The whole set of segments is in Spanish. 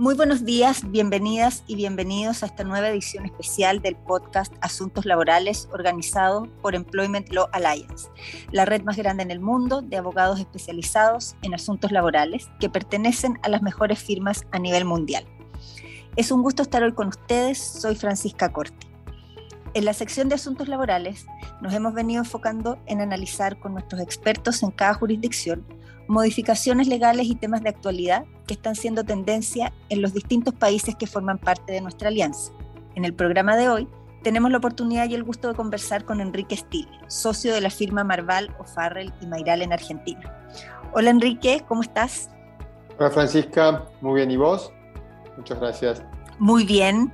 Muy buenos días, bienvenidas y bienvenidos a esta nueva edición especial del podcast Asuntos Laborales organizado por Employment Law Alliance, la red más grande en el mundo de abogados especializados en asuntos laborales que pertenecen a las mejores firmas a nivel mundial. Es un gusto estar hoy con ustedes, soy Francisca Corti. En la sección de asuntos laborales nos hemos venido enfocando en analizar con nuestros expertos en cada jurisdicción modificaciones legales y temas de actualidad que están siendo tendencia en los distintos países que forman parte de nuestra alianza. En el programa de hoy tenemos la oportunidad y el gusto de conversar con Enrique Stile, socio de la firma Marval, O'Farrell y Mayral en Argentina. Hola Enrique, ¿cómo estás? Hola Francisca, muy bien, ¿y vos? Muchas gracias. Muy bien,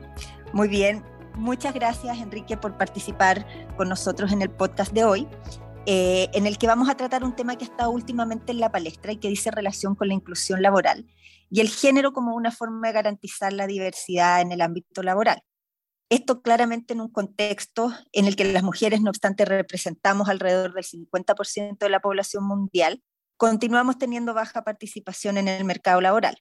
muy bien. Muchas gracias Enrique por participar con nosotros en el podcast de hoy. Eh, en el que vamos a tratar un tema que está últimamente en la palestra y que dice relación con la inclusión laboral y el género como una forma de garantizar la diversidad en el ámbito laboral. Esto claramente en un contexto en el que las mujeres, no obstante, representamos alrededor del 50% de la población mundial, continuamos teniendo baja participación en el mercado laboral.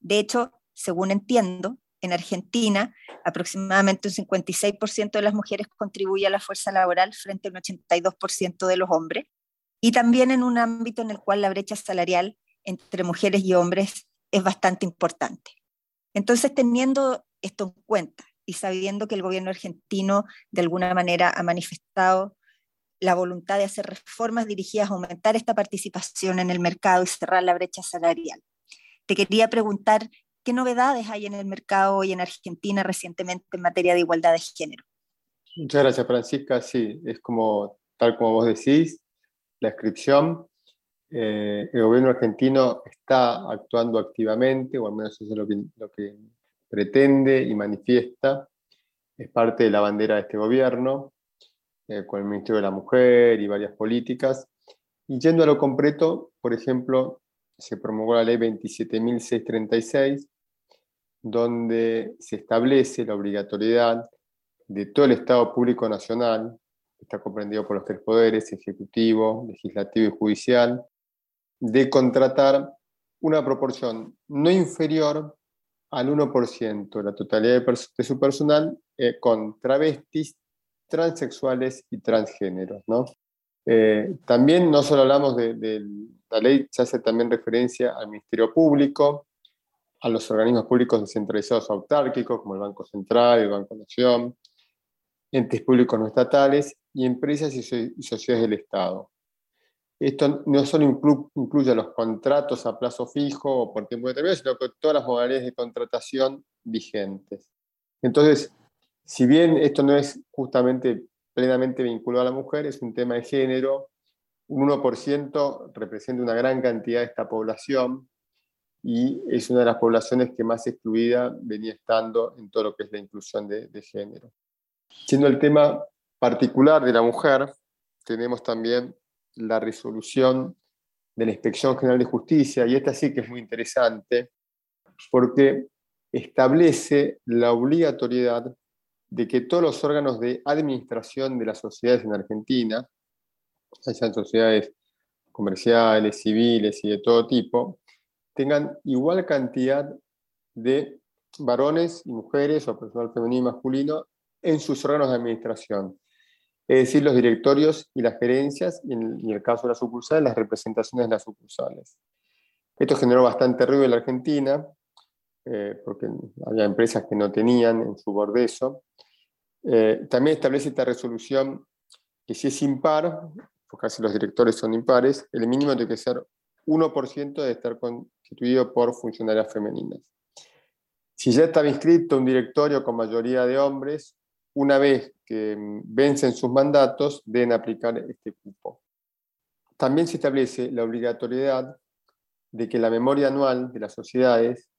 De hecho, según entiendo, en Argentina, aproximadamente un 56% de las mujeres contribuye a la fuerza laboral frente al 82% de los hombres, y también en un ámbito en el cual la brecha salarial entre mujeres y hombres es bastante importante. Entonces, teniendo esto en cuenta y sabiendo que el gobierno argentino de alguna manera ha manifestado la voluntad de hacer reformas dirigidas a aumentar esta participación en el mercado y cerrar la brecha salarial. Te quería preguntar ¿Qué novedades hay en el mercado y en Argentina recientemente en materia de igualdad de género? Muchas gracias, Francisca. Sí, es como tal como vos decís, la inscripción. Eh, el gobierno argentino está actuando activamente, o al menos eso es lo que, lo que pretende y manifiesta. Es parte de la bandera de este gobierno, eh, con el Ministerio de la Mujer y varias políticas. Y yendo a lo concreto, por ejemplo, se promulgó la ley 27.636, donde se establece la obligatoriedad de todo el Estado Público Nacional, que está comprendido por los tres poderes, ejecutivo, legislativo y judicial, de contratar una proporción no inferior al 1% de la totalidad de, su personal eh, con travestis, transexuales y transgéneros. ¿no? Eh, también no solo hablamos de, la ley, se hace también referencia al Ministerio Público, a los organismos públicos descentralizados autárquicos, como el Banco Central, el Banco Nación, entes públicos no estatales y empresas y, sociedades del Estado. Esto no solo incluye los contratos a plazo fijo o por tiempo determinado, sino que todas las modalidades de contratación vigentes. Entonces, si bien esto no es justamente plenamente vinculado a la mujer, es un tema de género, un 1% representa una gran cantidad de esta población, y es una de las poblaciones que más excluida venía estando en todo lo que es la inclusión de, género. Siendo el tema particular de la mujer, tenemos también la resolución de la Inspección General de Justicia, y esta sí que es muy interesante, porque establece la obligatoriedad de que todos los órganos de administración de las sociedades en Argentina, sean sociedades comerciales, civiles y de todo tipo, tengan igual cantidad de varones y mujeres o personal femenino y masculino en sus órganos de administración. Es decir, los directorios y las gerencias, y en, el caso de las sucursales, las representaciones de las sucursales. Esto generó bastante ruido en la Argentina, eh, porque había empresas que no tenían en su borde eso. Eh, también establece esta resolución que si es impar, porque casi los directores son impares, el mínimo tiene que ser 1% de estar constituido por funcionarias femeninas. Si ya estaba inscrito un directorio con mayoría de hombres, una vez que mm, vencen sus mandatos, deben aplicar este cupo. También se establece la obligatoriedad de que la memoria anual de las sociedades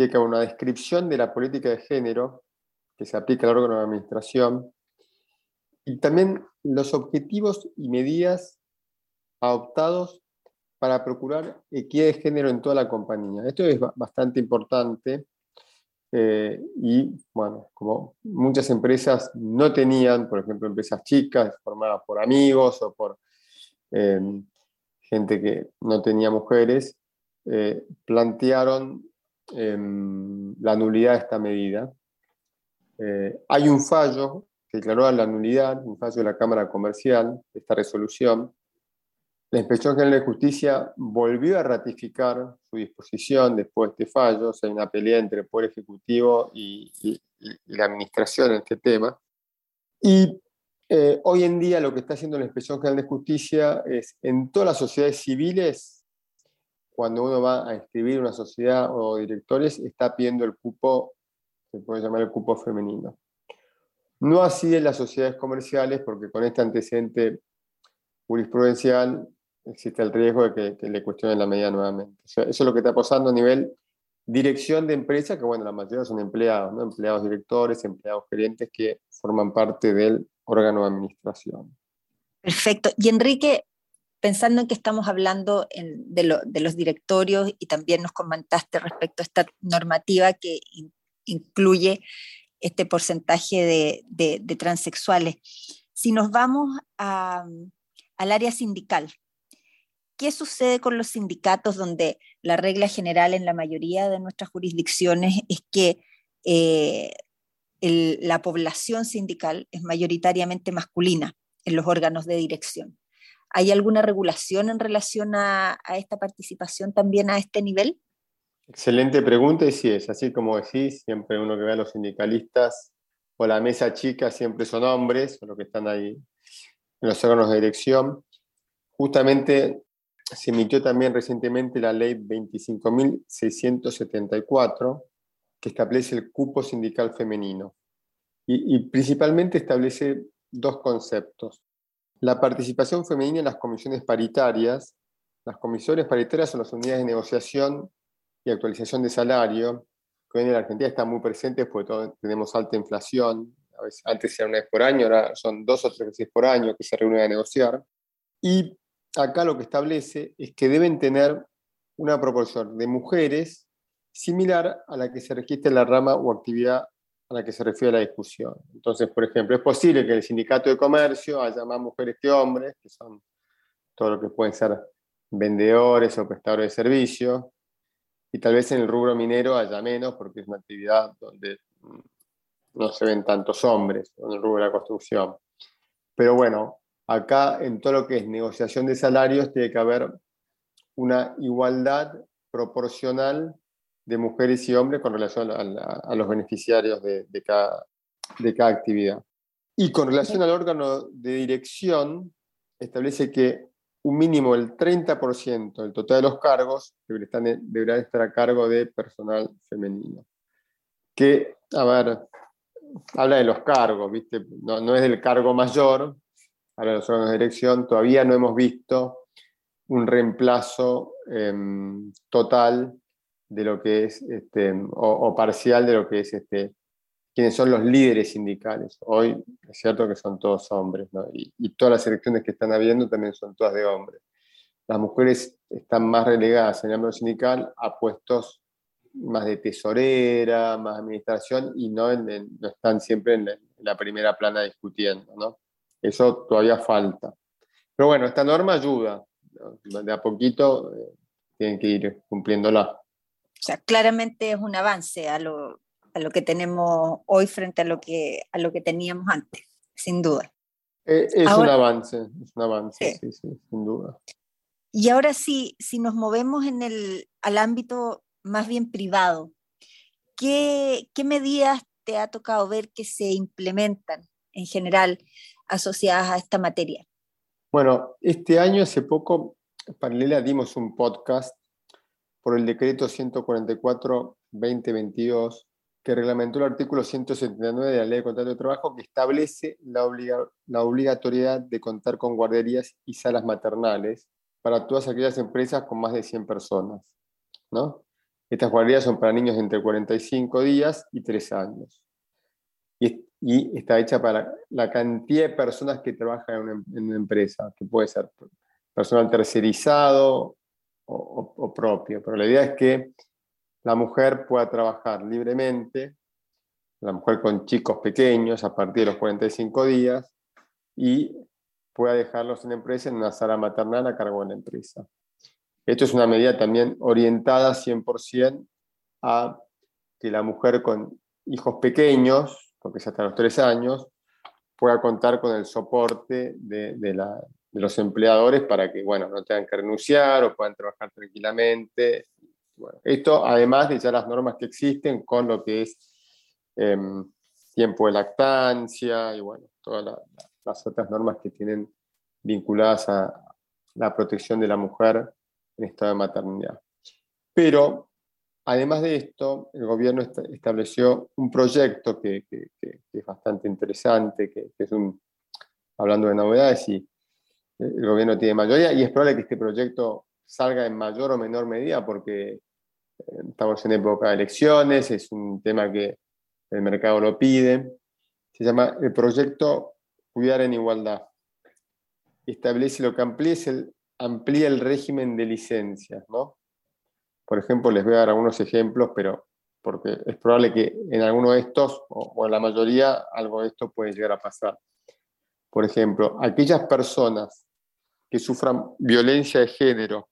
tiene que haber una descripción de la política de género que se aplica al órgano de administración y también los objetivos y medidas adoptados para procurar equidad de género en toda la compañía. Esto es bastante importante eh, y, bueno, como muchas empresas no tenían, por ejemplo, empresas chicas formadas por amigos o por em, gente que no tenía mujeres, eh, plantearon em, la nulidad de esta medida. Eh, hay un fallo que declaró la nulidad, un fallo de la Cámara Comercial, esta resolución. La Inspección General de Justicia volvió a ratificar su disposición después de este fallo, o sea, hay una pelea entre el Poder Ejecutivo y, la Administración en este tema. Y eh, hoy en día lo que está haciendo la Inspección General de Justicia es, en todas las sociedades civiles, cuando uno va a inscribir una sociedad o directores, está pidiendo el cupo, se puede llamar el cupo femenino. No así en las sociedades comerciales, porque con este antecedente jurisprudencial existe el riesgo de que, le cuestionen la medida nuevamente. eso es lo que está pasando a nivel dirección de empresa, que bueno, la mayoría son empleados, empleados directores, empleados gerentes que forman parte del órgano de administración. Perfecto. Y Enrique, pensando en que estamos hablando de, los directorios y también nos comentaste respecto a esta normativa que incluye este porcentaje de, transexuales. Si nos vamos al área sindical, ¿qué sucede con los sindicatos donde la regla general en la mayoría de nuestras jurisdicciones es que eh, la población sindical es mayoritariamente masculina en los órganos de dirección? ¿Hay alguna regulación en relación a esta participación también a este nivel? Excelente pregunta y sí es, así como decís, siempre uno que ve a los sindicalistas o la mesa chica siempre son hombres, o los que están ahí en los órganos de dirección. Justamente se emitió también recientemente la ley 25.674 que establece el cupo sindical femenino y, y principalmente establece dos conceptos. La participación femenina en las comisiones paritarias. Las comisiones paritarias son las unidades de negociación y actualización de salario, que hoy en la Argentina está muy presente porque tenemos alta inflación. Antes era una vez por año, ahora son dos o tres veces por año que se reúnen a negociar. Y acá lo que establece es que deben tener una proporción de mujeres similar a la que se registra en la rama o actividad a la que se refiere la discusión. Entonces, por ejemplo, es posible que en el sindicato de comercio haya más mujeres que hombres, que son todo lo que pueden ser vendedores o prestadores de servicios, y tal vez en el rubro minero haya menos porque es una actividad donde mm, no se ven tantos hombres, en el rubro de la construcción. Pero bueno, acá en todo lo que es negociación de salarios tiene que haber una igualdad proporcional de mujeres y hombres con relación a, los beneficiarios de, cada, de cada actividad. Y con relación al órgano de dirección, establece que un mínimo del 30% del total de los cargos deberán estar a cargo de personal femenino. Que, a ver, habla de los cargos, ¿viste? No, es del cargo mayor, habla de los órganos de dirección, todavía no hemos visto un reemplazo em, total de lo que es, este, o, parcial de lo que es este, quienes son los líderes sindicales. Hoy es cierto que son todos hombres, y, todas las elecciones que están habiendo también son todas de hombres. Las mujeres están más relegadas en el ámbito sindical a puestos más de tesorera, más administración, y no, están siempre en la, primera plana discutiendo. ¿no? Eso todavía falta. Pero bueno, esta norma ayuda. De a poquito eh, tienen que ir cumpliéndola. O sea, claramente es un avance a lo, a lo que tenemos hoy frente a lo que, a lo que teníamos antes, sin duda. Eh, es, un avance, es un avance, sí. sí, sin duda. Y ahora sí, si nos movemos en el, al ámbito más bien privado, ¿qué, ¿qué medidas te ha tocado ver que se implementan en general asociadas a esta materia? Bueno, este año hace poco, Paralela, dimos un podcast por el decreto 144-2022 que reglamentó el artículo 179 de la Ley de Contrato de Trabajo que establece la, la obligatoriedad de contar con guarderías y salas maternales para todas aquellas empresas con más de 100 personas. ¿no? Estas guarderías son para niños de entre 45 días y 3 años. Y, está hecha para la cantidad de personas que trabajan en una, en una empresa, que puede ser personal tercerizado o, propio. Pero la idea es que la mujer pueda trabajar libremente, la mujer con chicos pequeños a partir de los 45 días y pueda dejarlos en la empresa en una sala maternal a cargo de la empresa. Esto es una medida también orientada 100% a que la mujer con hijos pequeños, porque es hasta los tres años, pueda contar con el soporte de, los empleadores para que bueno, no tengan que renunciar o puedan trabajar tranquilamente. esto además de ya las normas que existen con lo que es em, tiempo de lactancia y bueno, todas las otras normas que tienen vinculadas a la protección de la mujer en estado de maternidad. Pero Además de esto, el gobierno estableció un proyecto que, es bastante interesante, que, es un, hablando de novedades, y el gobierno tiene mayoría, y es probable que este proyecto salga en mayor o menor medida porque eh, estamos en época de elecciones, es un tema que el mercado lo pide. Se llama el proyecto Cuidar en Igualdad. Establece lo que amplía, el, amplía el régimen de licencias, ¿no? Por ejemplo, les voy a dar algunos ejemplos, pero porque es probable que en alguno de estos, o, en la mayoría, algo de esto puede llegar a pasar. Por ejemplo, aquellas personas que sufran violencia de género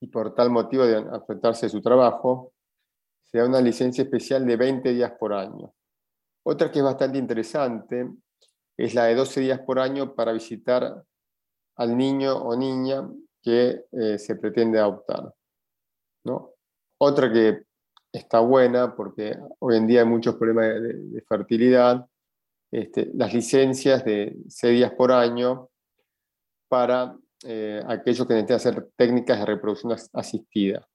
y por tal motivo de afectarse de su trabajo, se da una licencia especial de 20 días por año. Otra que es bastante interesante es la de 12 días por año para visitar al niño o niña que eh, se pretende adoptar. Otra que está buena, porque hoy en día hay muchos problemas de, fertilidad, este, las licencias de 6 días por año para eh, aquellos que necesitan hacer técnicas de reproducción asistida,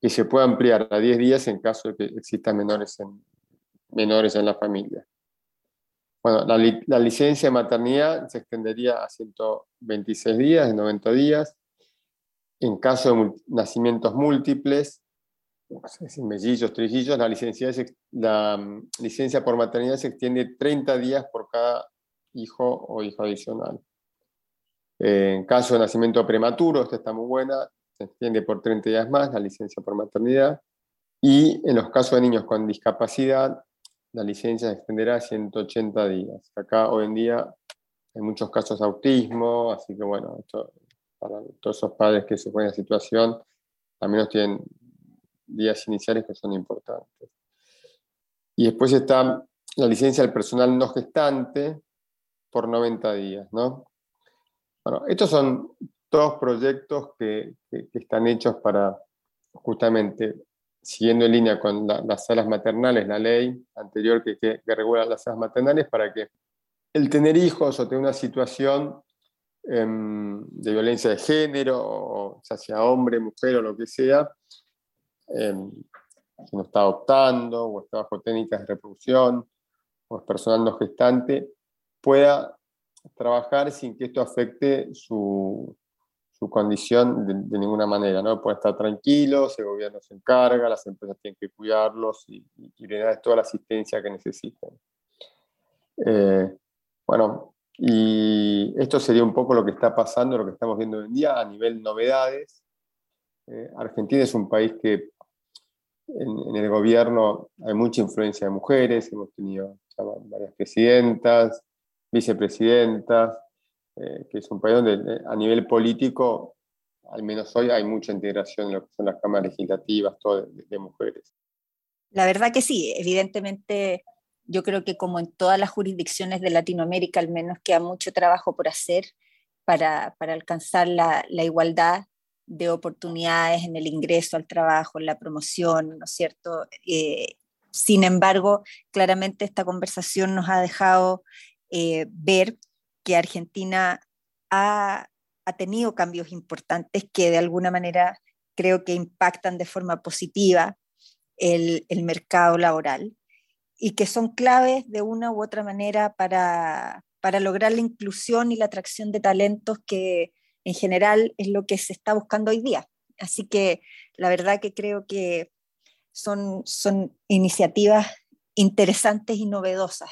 que se puede ampliar a 10 días en caso de que existan menores en, menores en la familia. Bueno, la, licencia de maternidad se extendería a 126 días, de 90 días. En caso de nacimientos múltiples, mellizos, trillizos, la licencia, la mm, licencia por maternidad se extiende 30 días por cada hijo o hijo adicional. En caso de nacimiento prematuro, esta está muy buena, se extiende por 30 días más la licencia por maternidad. Y en los casos de niños con discapacidad, la licencia se extenderá a 180 días. Acá hoy en día hay muchos casos de autismo, así que bueno, para todos esos padres que se ponen en la situación, también tienen días iniciales que son importantes. Y después está la licencia del personal no gestante por 90 días, ¿no? Bueno, estos son todos proyectos que, están hechos para justamente, siguiendo en línea con las salas maternales, la ley anterior que, que, regula las salas maternales, para que el tener hijos o tener una situación Em, de violencia de género, o ya sea hombre, mujer o lo que sea, em, si no está adoptando o está bajo técnicas de reproducción o es personal no gestante, pueda trabajar sin que esto afecte su, su condición de, ninguna manera, ¿no? Puede estar tranquilos, el gobierno se encarga, las empresas tienen que cuidarlos y, le da toda la asistencia que necesitan. Eh, bueno, y esto sería un poco lo que está pasando, lo que estamos viendo hoy en día a nivel novedades. Eh, Argentina es un país que en, el gobierno hay mucha influencia de mujeres, hemos tenido varias presidentas, vicepresidentas, eh, que es un país donde eh, a nivel político, al menos hoy, hay mucha integración en lo que son las cámaras legislativas, todo de mujeres. La verdad que sí, evidentemente yo creo que como en todas las jurisdicciones de Latinoamérica, al menos queda mucho trabajo por hacer para, alcanzar la, igualdad de oportunidades en el ingreso al trabajo, en la promoción, ¿no es cierto? Eh, sin embargo, claramente esta conversación nos ha dejado eh, ver que Argentina ha, tenido cambios importantes que de alguna manera creo que impactan de forma positiva el, mercado laboral y que son claves de una u otra manera para, para lograr la inclusión y la atracción de talentos que en general es lo que se está buscando hoy día. Así que la verdad que creo que son, son iniciativas interesantes y novedosas.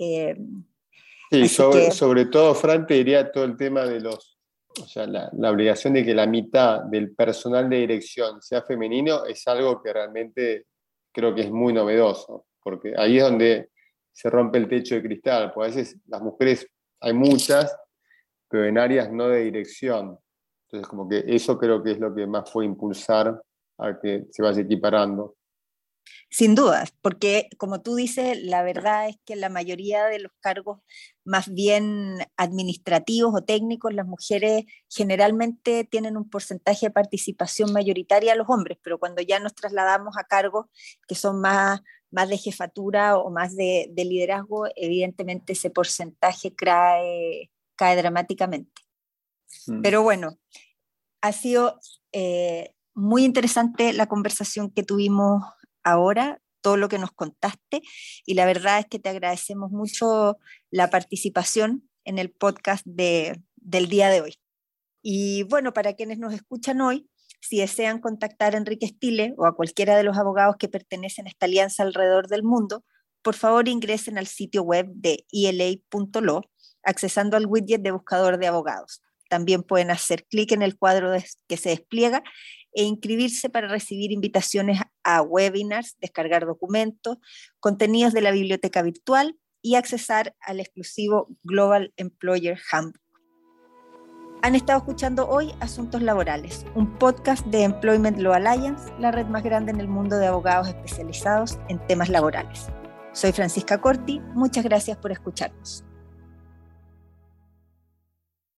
Eh, sí, sobre, sobre, todo, Fran, te diría todo el tema de los, o sea, la, la, obligación de que la mitad del personal de dirección sea femenino es algo que realmente creo que es muy novedoso porque ahí es donde se rompe el techo de cristal, porque a veces las mujeres hay muchas, pero en áreas no de dirección. Entonces, como que eso creo que es lo que más puede impulsar a que se vaya equiparando. Sin dudas, porque como tú dices, la verdad es que la mayoría de los cargos más bien administrativos o técnicos, las mujeres generalmente tienen un porcentaje de participación mayoritaria a los hombres, pero cuando ya nos trasladamos a cargos que son más, más de jefatura o más de, liderazgo, evidentemente ese porcentaje cae, cae dramáticamente. Mm. Pero bueno, ha sido eh, muy interesante la conversación que tuvimos ahora, todo lo que nos contaste, y la verdad es que te agradecemos mucho la participación en el podcast de, del día de hoy. Y bueno, para quienes nos escuchan hoy, si desean contactar a Enrique Stile o a cualquiera de los abogados que pertenecen a esta alianza alrededor del mundo, por favor ingresen al sitio web de ila.lo, accesando al widget de buscador de abogados. También pueden hacer clic en el cuadro que se despliega e inscribirse para recibir invitaciones a webinars, descargar documentos, contenidos de la biblioteca virtual y accesar al exclusivo Global Employer Handbook. Han estado escuchando hoy Asuntos Laborales, un podcast de Employment Law Alliance, la red más grande en el mundo de abogados especializados en temas laborales. Soy Francisca Corti, muchas gracias por escucharnos.